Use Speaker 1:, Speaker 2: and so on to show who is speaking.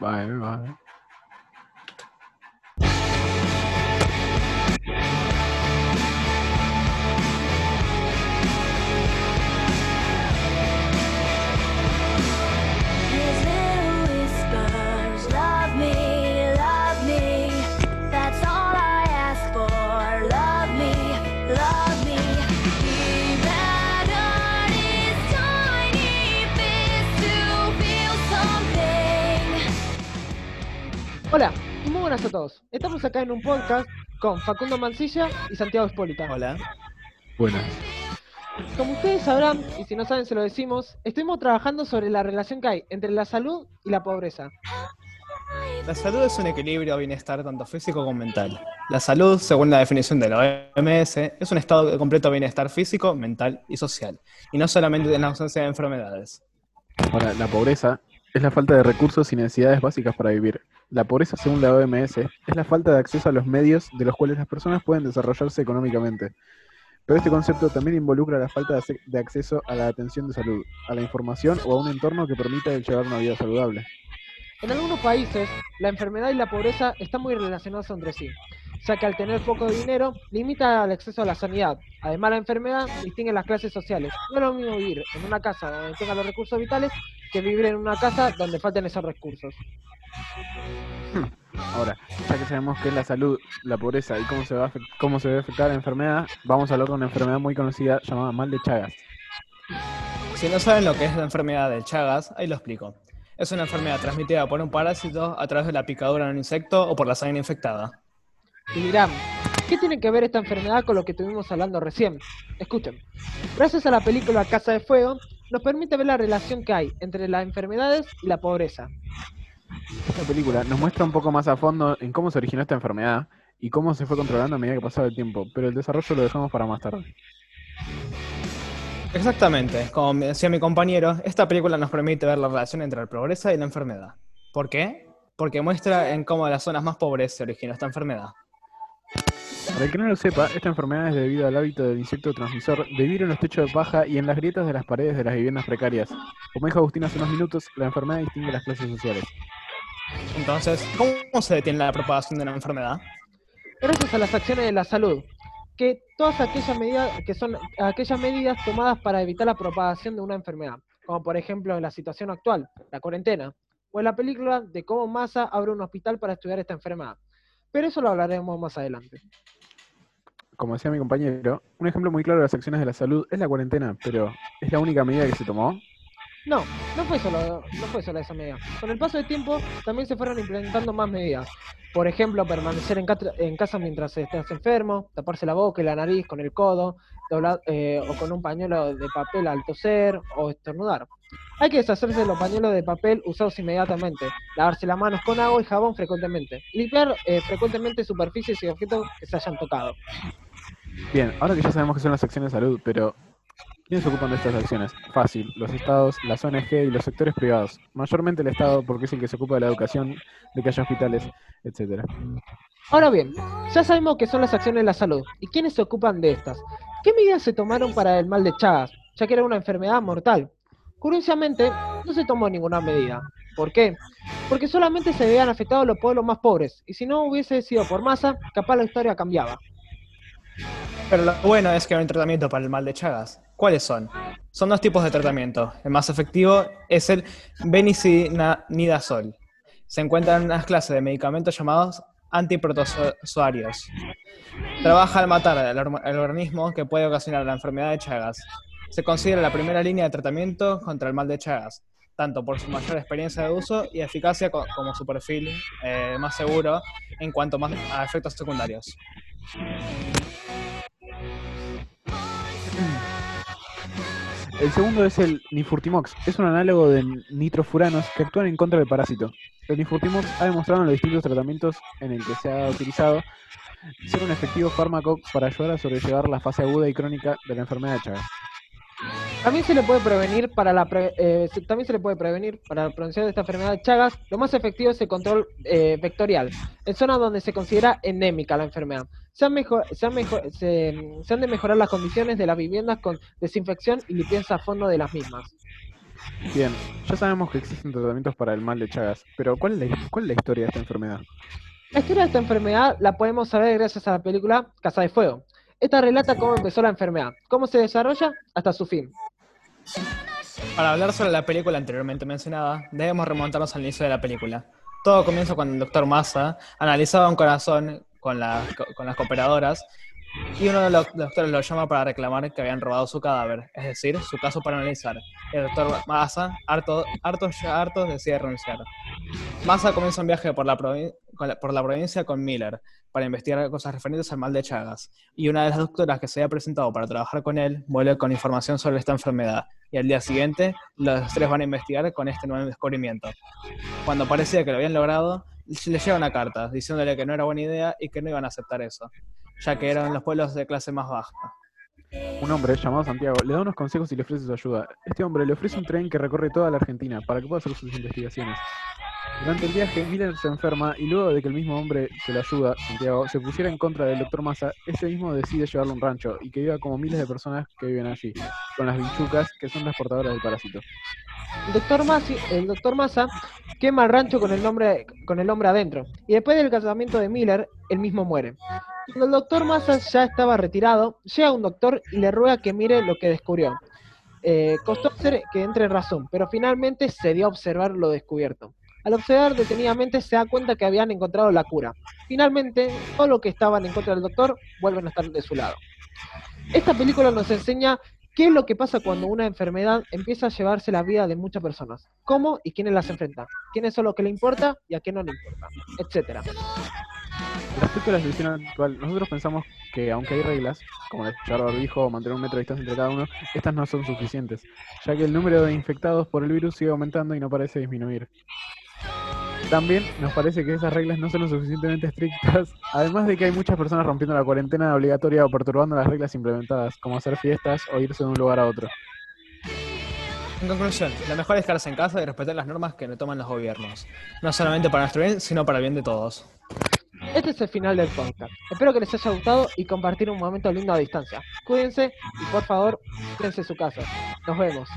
Speaker 1: Bye, bye.
Speaker 2: Hola y muy buenas a todos. Estamos acá en un podcast con Facundo Mancilla y Santiago Espólita.
Speaker 3: Hola.
Speaker 1: Buenas.
Speaker 2: Como ustedes sabrán, y si no saben se lo decimos, estuvimos trabajando sobre la relación que hay entre la salud y la pobreza.
Speaker 3: La salud es un equilibrio o bienestar tanto físico como mental. La salud, según la definición de la OMS, es un estado de completo bienestar físico, mental y social, y no solamente en la ausencia de enfermedades.
Speaker 1: Ahora, la pobreza es la falta de recursos y necesidades básicas para vivir. La pobreza, según la OMS, es la falta de acceso a los medios de los cuales las personas pueden desarrollarse económicamente. Pero este concepto también involucra la falta de acceso a la atención de salud, a la información o a un entorno que permita el llevar una vida saludable.
Speaker 2: En algunos países, la enfermedad y la pobreza están muy relacionadas entre sí, ya que al tener poco dinero, limita el acceso a la sanidad. Además, la enfermedad distingue las clases sociales. No es lo mismo vivir en una casa donde tenga los recursos vitales que vivir en una casa donde falten esos recursos.
Speaker 1: Ahora, ya que sabemos qué es la salud, la pobreza y cómo se, va a cómo se debe afectar la enfermedad, vamos a hablar de una enfermedad muy conocida llamada mal de Chagas.
Speaker 3: Si no saben lo que es la enfermedad de Chagas, ahí lo explico. Es una enfermedad transmitida por un parásito a través de la picadura de un insecto o por la sangre infectada.
Speaker 2: Y dirán, ¿qué tiene que ver esta enfermedad con lo que estuvimos hablando recién? Escuchen, gracias a la película Casa de Fuego, nos permite ver la relación que hay entre las enfermedades y la pobreza.
Speaker 1: Esta película nos muestra un poco más a fondo en cómo se originó esta enfermedad y cómo se fue controlando a medida que pasaba el tiempo, pero el desarrollo lo dejamos para más tarde.
Speaker 3: Exactamente, como me decía mi compañero, esta película nos permite ver la relación entre la pobreza y la enfermedad. ¿Por qué? Porque muestra en cómo las zonas más pobres se originó esta enfermedad.
Speaker 1: Para el que no lo sepa, esta enfermedad es debido al hábito del insecto transmisor de vivir en los techos de paja y en las grietas de las paredes de las viviendas precarias. Como dijo Agustín hace unos minutos, la enfermedad distingue las clases sociales.
Speaker 3: Entonces, ¿cómo se detiene la propagación de una enfermedad?
Speaker 2: Gracias a las acciones de la salud, que todas aquellas medidas que son aquellas medidas tomadas para evitar la propagación de una enfermedad, como por ejemplo en la situación actual, la cuarentena, o en la película de cómo Massa abre un hospital para estudiar esta enfermedad. Pero eso lo hablaremos más adelante.
Speaker 1: Como decía mi compañero, un ejemplo muy claro de las acciones de la salud es la cuarentena, pero ¿es la única medida que se tomó?
Speaker 2: No, no fue solo, no fue solo esa medida. Con el paso del tiempo también se fueron implementando más medidas. Por ejemplo, permanecer en, en casa mientras estás enfermo, taparse la boca y la nariz con el codo, doblar- eh, o con un pañuelo de papel al toser o estornudar. Hay que deshacerse de los pañuelos de papel usados inmediatamente, lavarse las manos con agua y jabón frecuentemente, limpiar eh, frecuentemente superficies y objetos que se hayan tocado.
Speaker 1: Bien, ahora que ya sabemos qué son las acciones de salud, pero ¿quiénes se ocupan de estas acciones? Fácil, los estados, las ONG y los sectores privados. Mayormente el Estado porque es el que se ocupa de la educación, de que haya hospitales, etcétera.
Speaker 2: Ahora bien, ya sabemos qué son las acciones de la salud y quiénes se ocupan de estas. ¿Qué medidas se tomaron para el mal de Chagas, ya que era una enfermedad mortal? Curiosamente, no se tomó ninguna medida. ¿Por qué? Porque solamente se veían afectados los pueblos más pobres, y si no hubiese sido por masa, capaz la historia cambiaba.
Speaker 3: Pero lo bueno es que hay un tratamiento para el mal de Chagas. ¿Cuáles son? Son dos tipos de tratamiento. El más efectivo es el benicinidazol. Se encuentran unas clases de medicamentos llamados antiprotozoarios. Trabaja al matar el organismo que puede ocasionar la enfermedad de Chagas. Se considera la primera línea de tratamiento contra el mal de Chagas, tanto por su mayor experiencia de uso y eficacia co- como su perfil eh, más seguro en cuanto a efectos secundarios.
Speaker 1: El segundo es el Nifurtimox. Es un análogo de nitrofuranos que actúan en contra del parásito. El Nifurtimox ha demostrado en los distintos tratamientos en el que se ha utilizado ser un efectivo fármaco para ayudar a sobrellevar la fase aguda y crónica de la enfermedad de Chagas.
Speaker 2: También se le puede prevenir para la pre- eh, también se le puede prevenir para la prevención de esta enfermedad de Chagas. Lo más efectivo es el control eh, vectorial, en zonas donde se considera endémica la enfermedad. Se han, mejo- se, han mejo- se- se han de mejorar las condiciones de las viviendas con desinfección y limpieza a fondo de las mismas.
Speaker 1: Bien, ya sabemos que existen tratamientos para el mal de Chagas, pero ¿cuál es la, cuál es la historia de esta enfermedad?
Speaker 2: La historia de esta enfermedad la podemos saber gracias a la película Casa de Fuego. Esta relata cómo empezó la enfermedad, cómo se desarrolla hasta su fin.
Speaker 3: Para hablar sobre la película anteriormente mencionada, debemos remontarnos al inicio de la película. Todo comienza cuando el doctor Massa analizaba un corazón con, la- con las cooperadoras y uno de los doctores lo llama para reclamar que habían robado su cadáver, es decir, su caso para analizar. El doctor Massa, harto, harto ya harto, decide renunciar. Massa comienza un viaje por la, por la provincia con Miller para investigar cosas referentes al mal de Chagas. Y una de las doctoras que se había presentado para trabajar con él vuelve con información sobre esta enfermedad. Y al día siguiente, los tres van a investigar con este nuevo descubrimiento. Cuando parecía que lo habían logrado, le llega una carta diciéndole que no era buena idea y que no iban a aceptar eso, ya que eran los pueblos de clase más baja.
Speaker 1: Un hombre llamado Santiago le da unos consejos y le ofrece su ayuda. Este hombre le ofrece un tren que recorre toda la Argentina para que pueda hacer sus investigaciones. Durante el viaje, Miller se enferma y luego de que el mismo hombre que le ayuda, Santiago, se pusiera en contra del doctor Massa, este mismo decide llevarlo a un rancho y que viva como miles de personas que viven allí, con las bichucas que son las portadoras del parásito.
Speaker 2: El doctor, Masi, doctor Massa quema el rancho con el, nombre, con el hombre adentro. Y después del casamiento de Miller, él mismo muere. Cuando el doctor Massa ya estaba retirado, llega un doctor y le ruega que mire lo que descubrió. Eh, costó hacer que entre en razón, pero finalmente se dio a observar lo descubierto. Al observar detenidamente se da cuenta que habían encontrado la cura. Finalmente, todos los que estaban en contra del doctor vuelven a estar de su lado. Esta película nos enseña qué es lo que pasa cuando una enfermedad empieza a llevarse la vida de muchas personas, cómo y quiénes las enfrentan, quiénes son los que le importa y a qué no le importa, etcétera.
Speaker 1: Respecto a la situación actual, nosotros pensamos que aunque hay reglas, como el llevar barbijo o mantener un metro de distancia entre cada uno, estas no son suficientes, ya que el número de infectados por el virus sigue aumentando y no parece disminuir. También nos parece que esas reglas no son lo suficientemente estrictas, además de que hay muchas personas rompiendo la cuarentena obligatoria o perturbando las reglas implementadas, como hacer fiestas o irse de un lugar a otro.
Speaker 3: En conclusión, lo mejor es quedarse en casa y respetar las normas que le toman los gobiernos, no solamente para nuestro bien, sino para el bien de todos.
Speaker 2: Este es el final del podcast. Espero que les haya gustado y compartir un momento lindo a distancia. Cuídense y por favor, quédense en su casa. Nos vemos.